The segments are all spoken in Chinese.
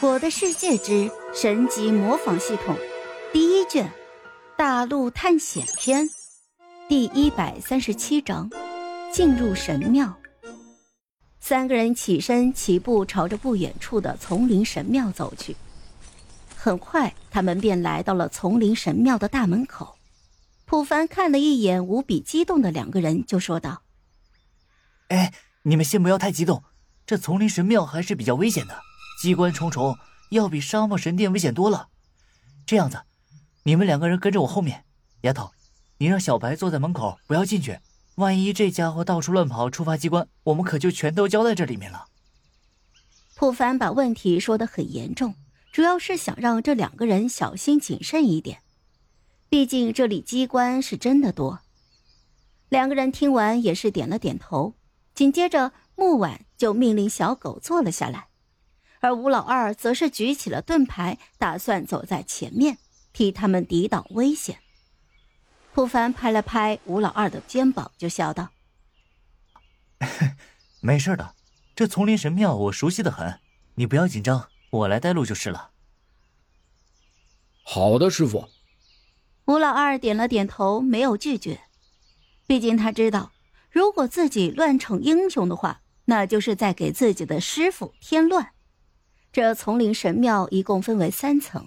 《我的世界之神级模仿系统》第一卷：大陆探险篇第一百三十七章：进入神庙。三个人起身，齐步朝着不远处的丛林神庙走去。很快，他们便来到了丛林神庙的大门口。普凡看了一眼无比激动的两个人，就说道：“哎，你们先不要太激动，这丛林神庙还是比较危险的。”机关重重，要比沙漠神殿危险多了。这样子，你们两个人跟着我后面。丫头，你让小白坐在门口，不要进去。万一这家伙到处乱跑，触发机关，我们可就全都交在这里面了。普凡把问题说得很严重，主要是想让这两个人小心谨慎一点。毕竟这里机关是真的多。两个人听完也是点了点头，紧接着木婉就命令小狗坐了下来。而吴老二则是举起了盾牌，打算走在前面，替他们抵挡危险。不凡拍了拍吴老二的肩膀，就笑道：“没事的，这丛林神庙我熟悉的很，你不要紧张，我来带路就是了。”好的，师傅。吴老二点了点头，没有拒绝。毕竟他知道，如果自己乱逞英雄的话，那就是在给自己的师傅添乱。这丛林神庙一共分为三层，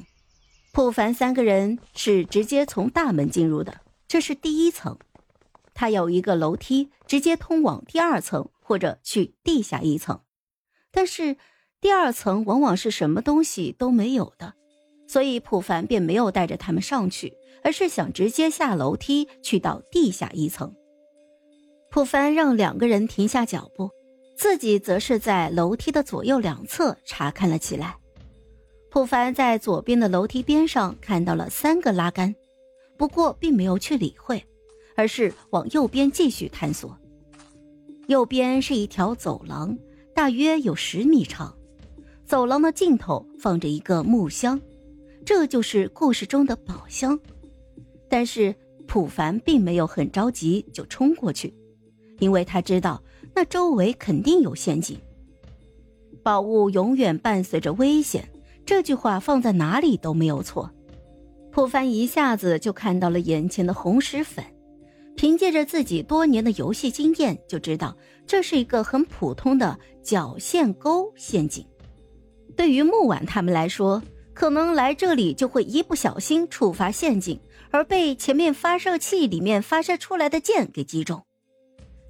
普凡三个人是直接从大门进入的，这是第一层。它有一个楼梯，直接通往第二层或者去地下一层。但是第二层往往是什么东西都没有的，所以普凡便没有带着他们上去，而是想直接下楼梯去到地下一层。普凡让两个人停下脚步。自己则是在楼梯的左右两侧查看了起来。普凡在左边的楼梯边上看到了三个拉杆，不过并没有去理会，而是往右边继续探索。右边是一条走廊，大约有十米长。走廊的尽头放着一个木箱，这就是故事中的宝箱。但是普凡并没有很着急就冲过去，因为他知道。那周围肯定有陷阱，宝物永远伴随着危险。这句话放在哪里都没有错。普凡一下子就看到了眼前的红石粉，凭借着自己多年的游戏经验，就知道这是一个很普通的绞线钩陷阱。对于木婉他们来说，可能来这里就会一不小心触发陷阱，而被前面发射器里面发射出来的箭给击中。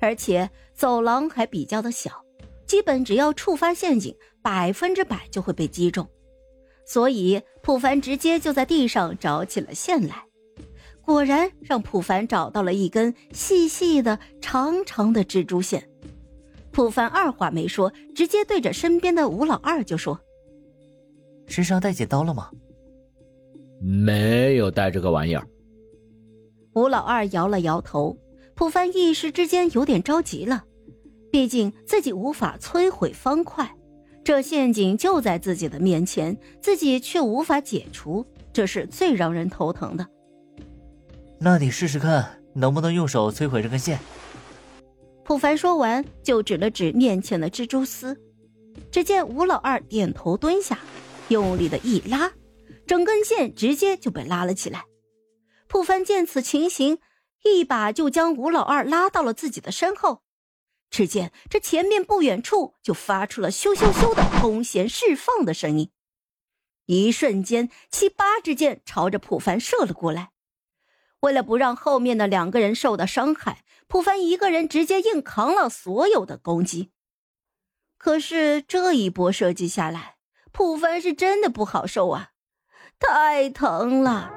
而且走廊还比较的小，基本只要触发陷阱，百分之百就会被击中。所以普凡直接就在地上找起了线来，果然让普凡找到了一根细细的、长长的蜘蛛线。普凡二话没说，直接对着身边的吴老二就说：“身上带剪刀了吗？”“没有带这个玩意儿。”吴老二摇了摇头。普凡一时之间有点着急了，毕竟自己无法摧毁方块，这陷阱就在自己的面前，自己却无法解除，这是最让人头疼的。那你试试看，能不能用手摧毁这根线？普凡说完，就指了指面前的蜘蛛丝。只见吴老二点头蹲下，用力的一拉，整根线直接就被拉了起来。普凡见此情形。一把就将吴老二拉到了自己的身后，只见这前面不远处就发出了咻咻咻的弓弦释放的声音，一瞬间七八支箭朝着普凡射了过来。为了不让后面的两个人受到伤害，普凡一个人直接硬扛了所有的攻击。可是这一波射击下来，普凡是真的不好受啊，太疼了。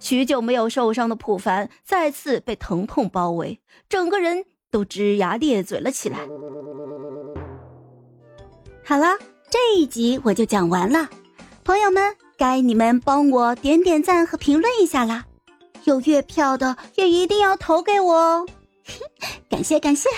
许久没有受伤的普凡再次被疼痛包围，整个人都龇牙咧嘴了起来。好了，这一集我就讲完了，朋友们，该你们帮我点点赞和评论一下啦！有月票的也一定要投给我哦，感 谢感谢。